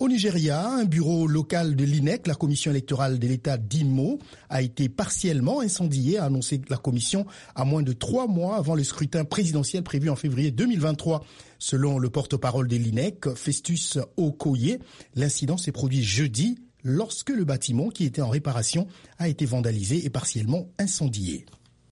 Au Nigeria, un bureau local de l'INEC, la commission électorale de l'État d'Imo, a été partiellement incendié, a annoncé la commission à moins de trois mois avant le scrutin présidentiel prévu en février 2023. Selon le porte-parole de l'INEC, Festus Okoye, l'incident s'est produit jeudi lorsque le bâtiment qui était en réparation a été vandalisé et partiellement incendié.